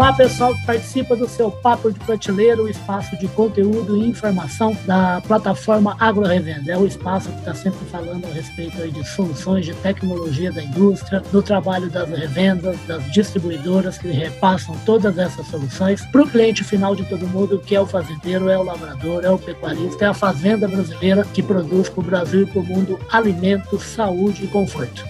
Olá, pessoal que participa do seu Papo de Prateleira, o espaço de conteúdo e informação da plataforma Agro Revenda. É o espaço que está sempre falando a respeito de soluções de tecnologia da indústria, do trabalho das revendas, das distribuidoras que repassam todas essas soluções para o cliente final de todo mundo, que é o fazendeiro, é o lavrador, é o pecuarista, é a fazenda brasileira que produz para o Brasil e para o mundo alimentos, saúde e conforto.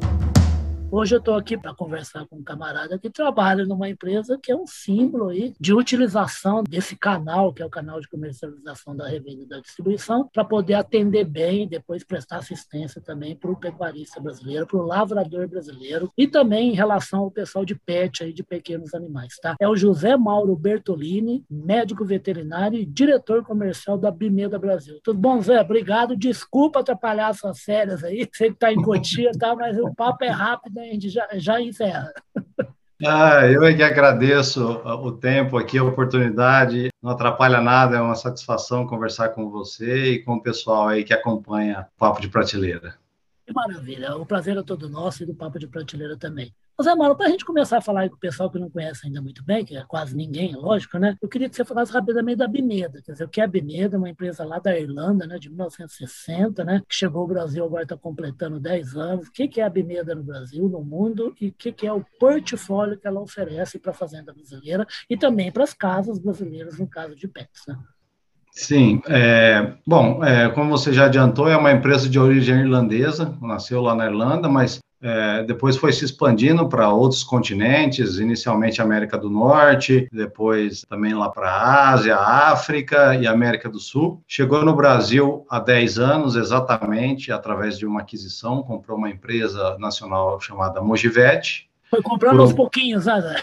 Hoje eu estou aqui para conversar com um camarada que trabalha numa empresa que é um símbolo aí de utilização desse canal, que é o canal de comercialização da revenda e da distribuição, para poder atender bem e depois prestar assistência também para o pecuarista brasileiro, para o lavrador brasileiro e também em relação ao pessoal de pet aí, de pequenos animais. Tá? É o José Mauro Bertolini, médico veterinário e diretor comercial da Bimeda Brasil. Tudo bom, Zé? Obrigado. Desculpa atrapalhar suas férias aí, sei que está em Cotia, tá? mas o papo é rápido a gente já, já encerra. Ah, eu é que agradeço o tempo aqui, a oportunidade. Não atrapalha nada, é uma satisfação conversar com você e com o pessoal aí que acompanha o Papo de Prateleira. Que maravilha, o prazer é todo nosso e do Papo de Prateleira também. Zé Mauro, para a gente começar a falar com o pessoal que não conhece ainda muito bem, que é quase ninguém, lógico, né? Eu queria que você falasse rapidamente da Bimeda. Quer dizer, o que é a Bimeda? Uma empresa lá da Irlanda, né, de 1960, né? Que chegou ao Brasil, agora está completando 10 anos. O que é a Bimeda no Brasil, no mundo? E o que é o portfólio que ela oferece para a fazenda brasileira e também para as casas brasileiras, no caso de pets, né? Sim, é, bom, é, como você já adiantou, é uma empresa de origem irlandesa, nasceu lá na Irlanda, mas é, depois foi se expandindo para outros continentes, inicialmente América do Norte, depois também lá para a Ásia, África e América do Sul. Chegou no Brasil há 10 anos, exatamente, através de uma aquisição, comprou uma empresa nacional chamada Mojivete. Foi comprando por... aos pouquinhos, né?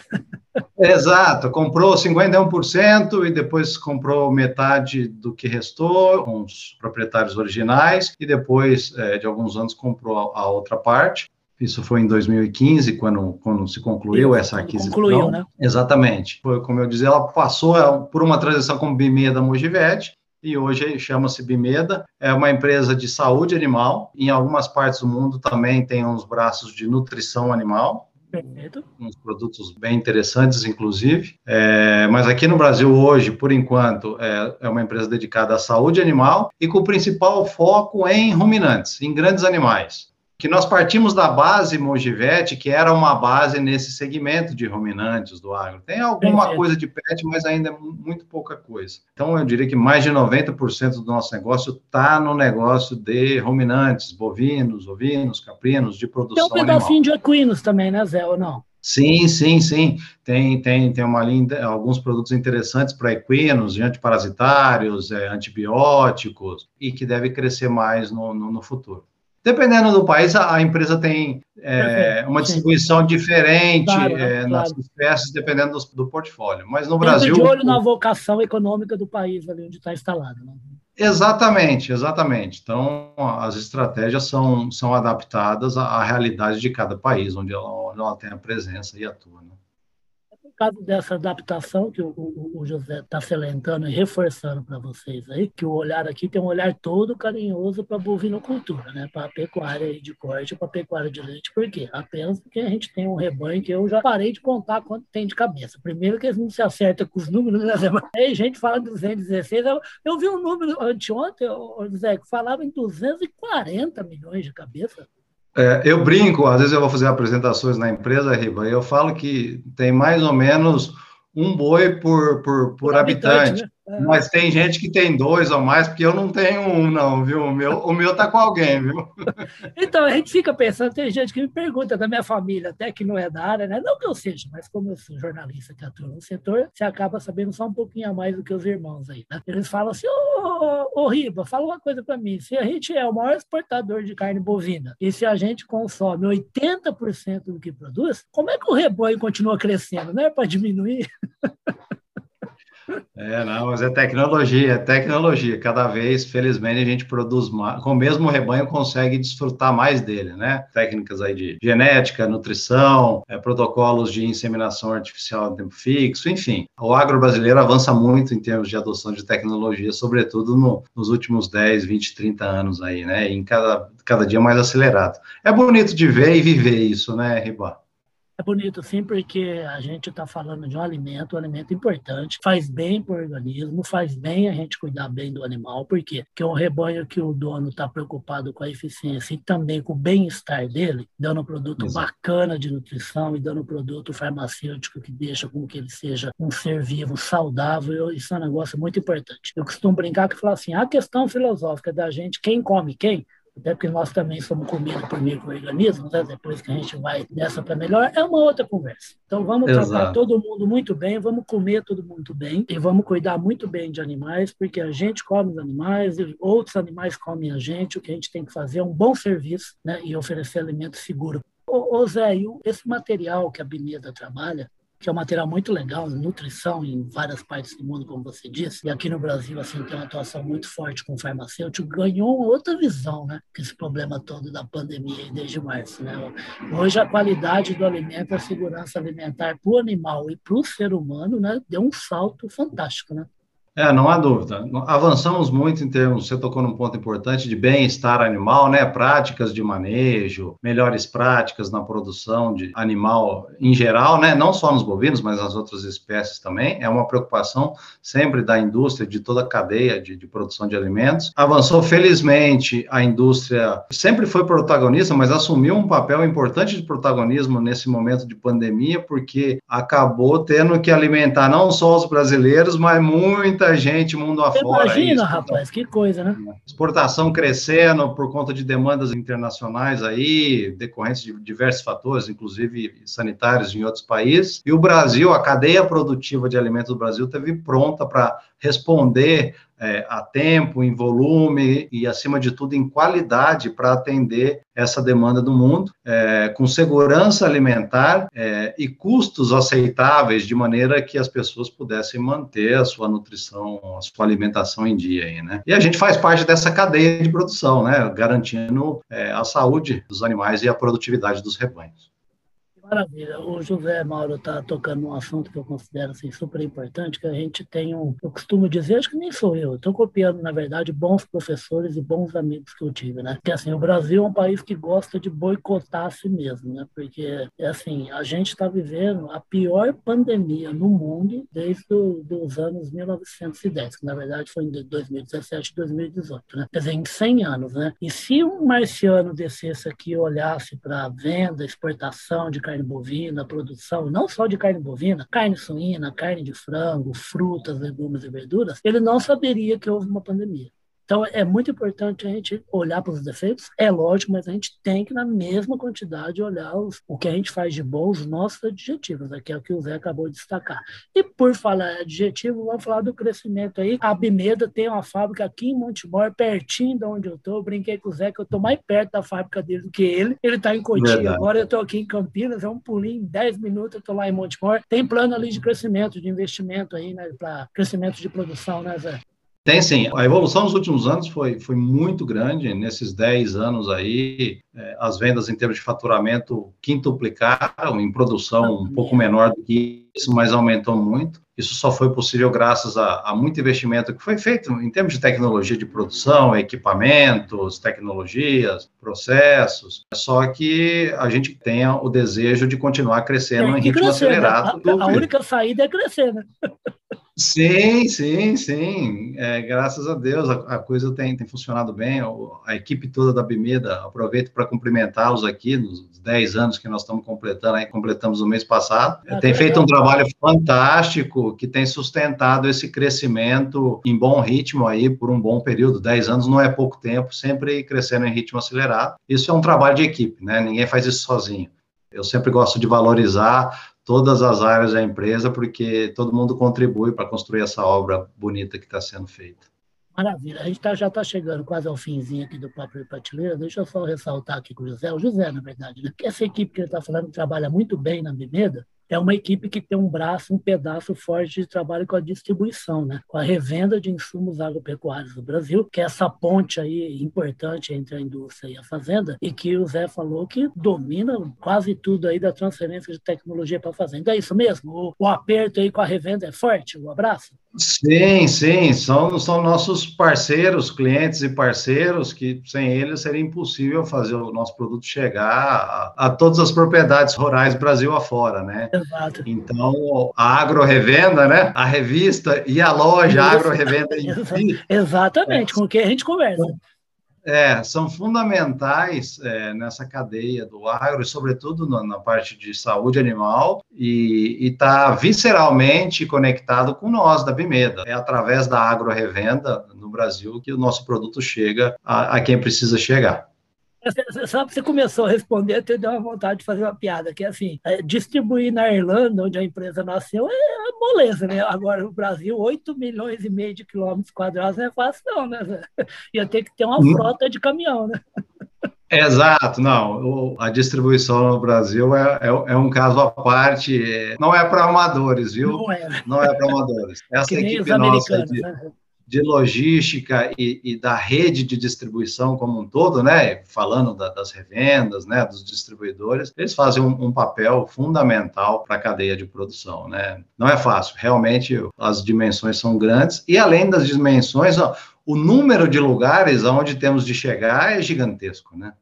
Exato, comprou 51% e depois comprou metade do que restou os proprietários originais e depois é, de alguns anos comprou a outra parte. Isso foi em 2015, quando, quando se concluiu essa aquisição. Concluiu, né? Exatamente. Foi, como eu dizia, ela passou é, por uma transição com Bimeda Mojivete, e hoje chama-se Bimeda. É uma empresa de saúde animal. Em algumas partes do mundo também tem uns braços de nutrição animal. Perfeito. Uns produtos bem interessantes, inclusive. É, mas aqui no Brasil, hoje, por enquanto, é, é, uma empresa dedicada à saúde animal e com o principal foco em ruminantes, em grandes animais que nós partimos da base Mojivete, que era uma base nesse segmento de ruminantes do agro. Tem alguma coisa de pet, mas ainda é muito pouca coisa. Então, eu diria que mais de 90% do nosso negócio está no negócio de ruminantes, bovinos, ovinos, caprinos, de produção Tem um pedacinho de equinos também, né, Zé, ou não? Sim, sim, sim. Tem, tem, tem uma linha, alguns produtos interessantes para equinos, antiparasitários, é, antibióticos, e que deve crescer mais no, no, no futuro. Dependendo do país, a, empresa tem é, uma distribuição diferente claro, é, claro. nas espécies, dependendo do, do, portfólio. Mas no Brasil. de olho na vocação econômica do país, ali onde está instalado. Né? Exatamente, exatamente. Então, as estratégias são, são adaptadas à, à realidade de cada país, onde ela, onde ela tem a presença e atua. Né? Caso dessa adaptação que o, o, o José está salientando e reforçando para vocês aí, que o olhar aqui tem um olhar todo carinhoso para a bovinocultura, né? para a pecuária de corte, para a pecuária de leite, por quê? Apenas porque a gente tem um rebanho que eu já parei de contar quanto tem de cabeça. Primeiro que eles não se acertam com os números, né? Aí gente fala de 216, eu, eu vi um número anteontem, José, que falava em 240 milhões de cabeça. É, eu brinco, às vezes eu vou fazer apresentações na empresa, Riba, e eu falo que tem mais ou menos um boi por, por, por, por habitante. habitante. Né? Mas tem gente que tem dois ou mais, porque eu não tenho um, não, viu? O meu, o meu tá com alguém, viu? Então, a gente fica pensando, tem gente que me pergunta da minha família, até que não é da área, né? Não que eu seja, mas como eu sou jornalista que atua no setor, você acaba sabendo só um pouquinho a mais do que os irmãos aí, né? Eles falam assim, ô, ô, ô Riba, fala uma coisa para mim, se a gente é o maior exportador de carne bovina e se a gente consome 80% do que produz, como é que o rebanho continua crescendo? Não é para diminuir? É, não, mas é tecnologia, é tecnologia. Cada vez, felizmente, a gente produz mais, com o mesmo rebanho consegue desfrutar mais dele, né? Técnicas aí de genética, nutrição, é, protocolos de inseminação artificial em tempo fixo, enfim. O agro brasileiro avança muito em termos de adoção de tecnologia, sobretudo no, nos últimos 10, 20, 30 anos aí, né? E em cada, cada dia mais acelerado. É bonito de ver e viver isso, né, Ribá? É bonito, sim, porque a gente está falando de um alimento, um alimento importante, faz bem para o organismo, faz bem a gente cuidar bem do animal? Porque é um rebanho que o dono está preocupado com a eficiência e também com o bem-estar dele, dando um produto Exato. bacana de nutrição e dando um produto farmacêutico que deixa com que ele seja um ser vivo saudável, isso é um negócio muito importante. Eu costumo brincar que falar assim, a questão filosófica da gente, quem come quem, até porque nós também somos comidos por micro-organismos, né? depois que a gente vai dessa para melhor, é uma outra conversa. Então vamos Exato. tratar todo mundo muito bem, vamos comer todo mundo bem e vamos cuidar muito bem de animais, porque a gente come os animais e outros animais comem a gente. O que a gente tem que fazer é um bom serviço né? e oferecer alimento seguro. Ô, ô Zé, esse material que a Bineda trabalha, que é um material muito legal, nutrição em várias partes do mundo, como você disse, e aqui no Brasil, assim, tem uma atuação muito forte com o farmacêutico, ganhou outra visão, né, que esse problema todo da pandemia desde março, né. Hoje, a qualidade do alimento, a segurança alimentar para o animal e para o ser humano, né, deu um salto fantástico, né. É, não há dúvida. Avançamos muito em termos, você tocou num ponto importante de bem-estar animal, né? Práticas de manejo, melhores práticas na produção de animal em geral, né? Não só nos bovinos, mas nas outras espécies também. É uma preocupação sempre da indústria, de toda a cadeia de, de produção de alimentos. Avançou, felizmente, a indústria sempre foi protagonista, mas assumiu um papel importante de protagonismo nesse momento de pandemia, porque acabou tendo que alimentar não só os brasileiros, mas muita muita gente mundo afora. Imagina, isso, rapaz, que coisa, né? Exportação crescendo por conta de demandas internacionais aí, decorrentes de diversos fatores, inclusive sanitários em outros países. E o Brasil, a cadeia produtiva de alimentos do Brasil, teve pronta para responder é, a tempo, em volume e, acima de tudo, em qualidade para atender essa demanda do mundo, é, com segurança alimentar é, e custos aceitáveis, de maneira que as pessoas pudessem manter a sua nutrição, a sua alimentação em dia. Aí, né? E a gente faz parte dessa cadeia de produção, né? garantindo é, a saúde dos animais e a produtividade dos rebanhos. Maravilha. O José Mauro está tocando um assunto que eu considero assim, super importante, que a gente tem um, eu costumo dizer, acho que nem sou eu, estou copiando, na verdade, bons professores e bons amigos que eu tive, né? Que assim, o Brasil é um país que gosta de boicotar a si mesmo, né? Porque, é assim, a gente está vivendo a pior pandemia no mundo desde os anos 1910, que na verdade foi em 2017 e 2018, né? Quer dizer, em 100 anos, né? E se um marciano descesse aqui e olhasse para venda, exportação de carne carne bovina, produção não só de carne bovina, carne suína, carne de frango, frutas, legumes e verduras, ele não saberia que houve uma pandemia. Então, é muito importante a gente olhar para os defeitos, é lógico, mas a gente tem que, na mesma quantidade, olhar os, o que a gente faz de bom, os nossos adjetivos, né, que é o que o Zé acabou de destacar. E por falar adjetivo, vamos falar do crescimento aí. A Bimeda tem uma fábrica aqui em Montemor, pertinho de onde eu estou. Brinquei com o Zé que eu estou mais perto da fábrica dele do que ele. Ele está em Cotia, agora eu estou aqui em Campinas, é um pulinho, 10 minutos eu estou lá em Montemor. Tem plano ali de crescimento, de investimento aí, né, para crescimento de produção, né, Zé? Tem sim. A evolução nos últimos anos foi, foi muito grande. Nesses 10 anos aí, é, as vendas em termos de faturamento quintuplicaram, em produção um pouco menor do que isso, mas aumentou muito. Isso só foi possível graças a, a, muito investimento que foi feito em termos de tecnologia de produção, equipamentos, tecnologias, processos. Só que a gente tenha o desejo de continuar crescendo em ritmo crescer, né? acelerado. Né? A, a única saída é crescer, né? Sim, sim, sim. É, graças a Deus a, a coisa tem, tem, funcionado bem. A equipe toda da Bimeda, aproveito para cumprimentá-los aqui nos 10 anos que nós estamos completando, aí completamos no mês passado. Ah, tem feito um trabalho fantástico que tem sustentado esse crescimento em bom ritmo aí por um bom período. 10 anos não é pouco tempo, sempre crescendo em ritmo acelerado. Isso é um trabalho de equipe, né? Ninguém faz isso sozinho. Eu sempre gosto de valorizar todas as áreas da empresa, porque todo mundo contribui para construir essa obra bonita que está sendo feita. Maravilha. A gente tá, já está chegando quase ao finzinho aqui do Papo de Prateleira. Deixa eu só ressaltar aqui com o José, o José, na verdade, né? essa equipe que ele está falando trabalha muito bem na Bimeda, é uma equipe que tem um braço, um pedaço forte de trabalho com a distribuição, né? com a revenda de insumos agropecuários do Brasil, que é essa ponte aí importante entre a indústria e a fazenda, e que o Zé falou que domina quase tudo aí da transferência de tecnologia para a fazenda. É isso mesmo? O, o aperto aí com a revenda é forte? O abraço? Sim, sim, são, são nossos parceiros, clientes e parceiros, que sem eles seria impossível fazer o nosso produto chegar a, a todas as propriedades rurais Brasil afora, né? Exato. Então, a Agro Revenda, né? A revista e a loja Agro Revenda. Exatamente, é. com quem a gente conversa. É, são fundamentais é, nessa cadeia do agro, e sobretudo na, na parte de saúde animal, e está visceralmente conectado com nós, da Bimeda. É através da agro-revenda no Brasil que o nosso produto chega a, a quem precisa chegar. Sabe, você começou a responder, eu deu uma vontade de fazer uma piada, que é assim, é, distribuir na Irlanda, onde a empresa nasceu, é moleza, né? Agora, no Brasil, 8 milhões e meio de quilômetros quadrados não é fácil não, né? Ia ter que ter uma hum. frota de caminhão, né? Exato, não. A distribuição no Brasil é, é, é um caso à parte, não é para amadores, viu? Não é. Não é para amadores. Essa equipe nossa de, né? De logística e, e, da rede de distribuição como um todo, né, falando da, das revendas, né, dos distribuidores, eles fazem um, um papel fundamental para a cadeia de produção, né. Não é fácil, realmente as dimensões são grandes. E além das dimensões, ó, o número de lugares aonde temos de chegar é gigantesco, né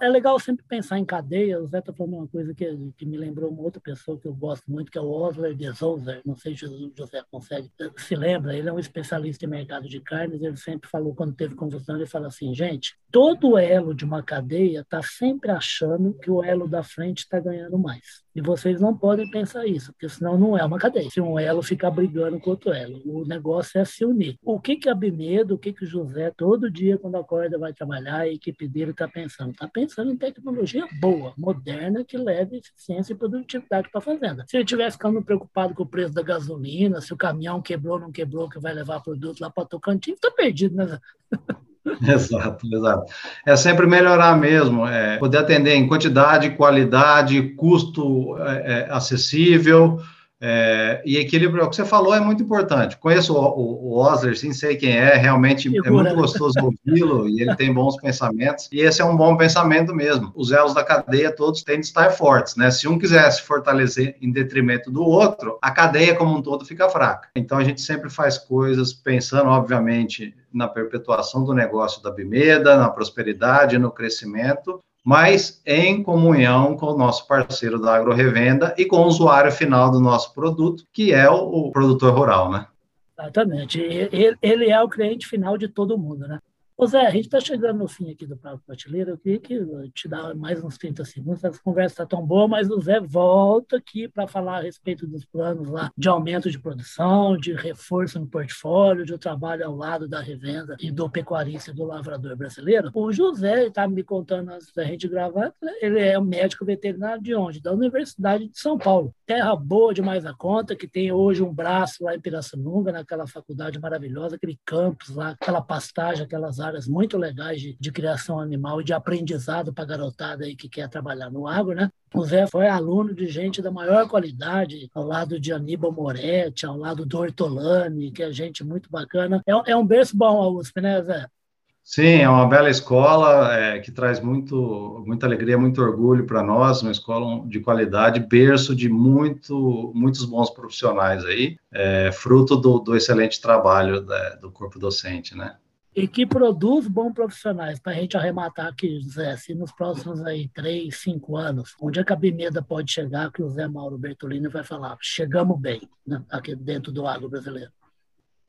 é legal sempre pensar em cadeia. O Zé está falando uma coisa que, que me lembrou uma outra pessoa que eu gosto muito, que é o Osler de Souza. Não sei se o José consegue, se lembra, ele é um especialista em mercado de carnes. Ele sempre falou, quando teve conversando, ele fala assim: gente, todo elo de uma cadeia está sempre achando que o elo da frente está ganhando mais. E vocês não podem pensar isso, porque senão não é uma cadeia. Se um elo ficar brigando com outro elo, o negócio é se unir. O que que a Bimedo, o que que o José, todo dia quando acorda vai trabalhar, a equipe dele está pensando? Está pensando em tecnologia boa, moderna, que leve eficiência e produtividade para a fazenda. Se ele estiver ficando preocupado com o preço da gasolina, se o caminhão quebrou ou não quebrou, que vai levar produto lá para Tocantins, está perdido, né? Exato, exato. É sempre melhorar mesmo, é, poder atender em quantidade, qualidade, custo é, é acessível, é, e equilíbrio, o que você falou é muito importante. Conheço o, o, o Osler, sim, sei quem é, realmente é muito gostoso ouvi-lo e ele tem bons pensamentos. E esse é um bom pensamento mesmo. Os elos da cadeia todos têm de estar fortes, né? Se um quiser se fortalecer em detrimento do outro, a cadeia como um todo fica fraca. Então a gente sempre faz coisas pensando, obviamente, na perpetuação do negócio da Bimeda, na prosperidade, no crescimento, mas em comunhão com o nosso parceiro da AgroRevenda e com o usuário final do nosso produto, que é o, produtor rural, né? Exatamente. Ele é o cliente final de todo mundo, né? Ô Zé, a gente está chegando no fim aqui do Papo Prateleira. Eu queria que te dar mais uns 30 segundos. Essa conversa está tão boa, mas o Zé volta aqui para falar a respeito dos planos lá de aumento de produção, de reforço no portfólio, de trabalho ao lado da revenda e do pecuarista e do lavrador brasileiro. O José está me contando antes da gente gravar, ele é um médico veterinário de onde? Da Universidade de São Paulo. Terra boa demais a conta, que tem hoje um braço lá em Pirassununga, naquela faculdade maravilhosa, aquele campus lá, aquela pastagem, aquelas áreas áreas muito legais de, de criação animal e de aprendizado para a garotada aí que quer trabalhar no agro, né? O Zé foi aluno de gente da maior qualidade, ao lado de Aníbal Moretti, ao lado do Ortolani, que é gente muito bacana. É, é um berço bom a USP, né, Zé? Sim, é uma bela escola é, que traz muito, muita alegria, muito orgulho para nós, uma escola de qualidade, berço de muito, muitos bons profissionais aí, é, fruto do, do excelente trabalho da, do corpo docente, né? E que produz bons profissionais. Para a gente arrematar aqui, Zé, se nos próximos aí três, cinco anos, onde é que a Bimeda pode chegar, que o Zé Mauro Bertolini vai falar, chegamos bem né, aqui dentro do agro brasileiro.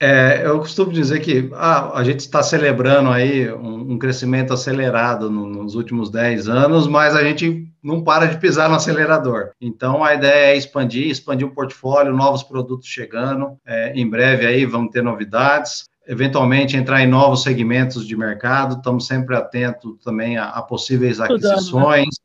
É, eu costumo dizer que ah, a gente está celebrando aí um, um crescimento acelerado no, nos últimos 10 anos, mas a gente não para de pisar no acelerador. Então, a ideia é expandir, expandir o portfólio, novos produtos chegando. É, em breve aí vamos ter novidades eventualmente entrar em novos segmentos de mercado, estamos sempre atentos também a, a possíveis né? aquisições,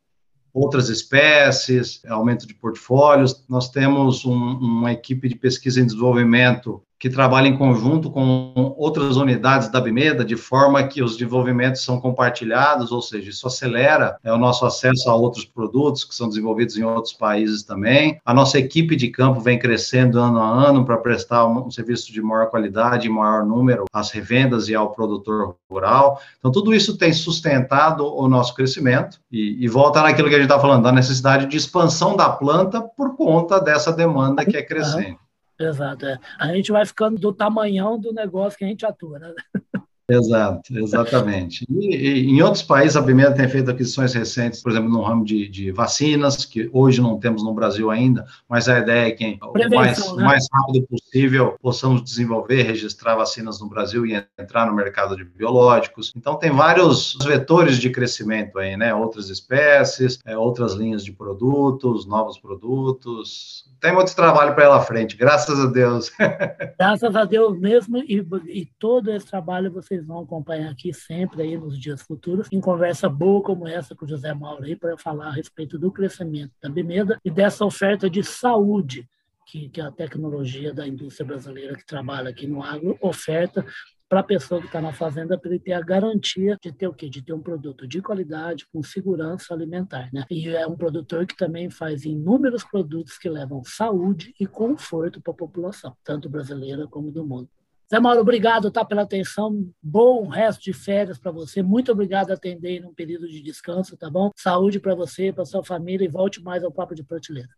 outras espécies, aumento de portfólios. Nós temos um, uma equipe de pesquisa e desenvolvimento que trabalha em conjunto com outras unidades da Bimeda, de forma que os desenvolvimentos são compartilhados, ou seja, isso acelera é, o nosso acesso a outros produtos que são desenvolvidos em outros países também. A nossa equipe de campo vem crescendo ano a ano para prestar um, um serviço de maior qualidade e maior número às revendas e ao produtor rural. Então, tudo isso tem sustentado o nosso crescimento e, e volta naquilo que a gente está falando, da necessidade de expansão da planta por conta dessa demanda que é crescente. Exato. É. A gente vai ficando do tamanhão do negócio que a gente atua, né? Exato, exatamente. E, e, em outros países, a Bimeda tem feito aquisições recentes, por exemplo, no ramo de, de, vacinas, que hoje não temos no Brasil ainda, mas a ideia é que o mais, né? mais rápido possível possamos desenvolver, registrar vacinas no Brasil e entrar no mercado de biológicos. Então, tem vários vetores de crescimento aí, né? Outras espécies, é, outras linhas de produtos, novos produtos, tem muito trabalho para ela frente, graças a Deus. Graças a Deus mesmo, e, e, todo esse trabalho vocês vão acompanhar aqui sempre aí nos dias futuros, em conversa boa como essa com o José Mauro aí, para falar a respeito do crescimento da Bimeda e dessa oferta de saúde que, que a tecnologia da indústria brasileira que trabalha aqui no agro oferta para a pessoa que está na fazenda, para ele ter a garantia de ter o quê? De ter um produto de qualidade, com segurança alimentar. Né? E é um produtor que também faz inúmeros produtos que levam saúde e conforto para a população, tanto brasileira como do mundo. Zé Mauro, obrigado tá, pela atenção. Bom resto de férias para você. Muito obrigado por atender num período de descanso, tá bom? Saúde para você, para sua família e volte mais ao Papo de Prateleira.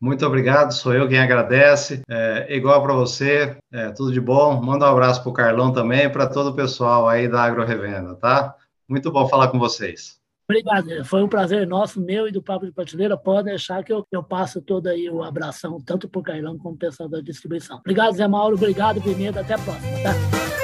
Muito obrigado, sou eu quem agradece. É, igual para você, é, tudo de bom. Manda um abraço para o Carlão também, para todo o pessoal aí da Agro Revenda, tá? Muito bom falar com vocês. Obrigado, foi um prazer nosso, meu e do Papo de Prateleira. Pode deixar que eu, eu passo todo aí o abração, tanto para o Carlão como para o pessoal da distribuição. Obrigado, Zé Mauro. Obrigado, Pimenta. Até a próxima, tá?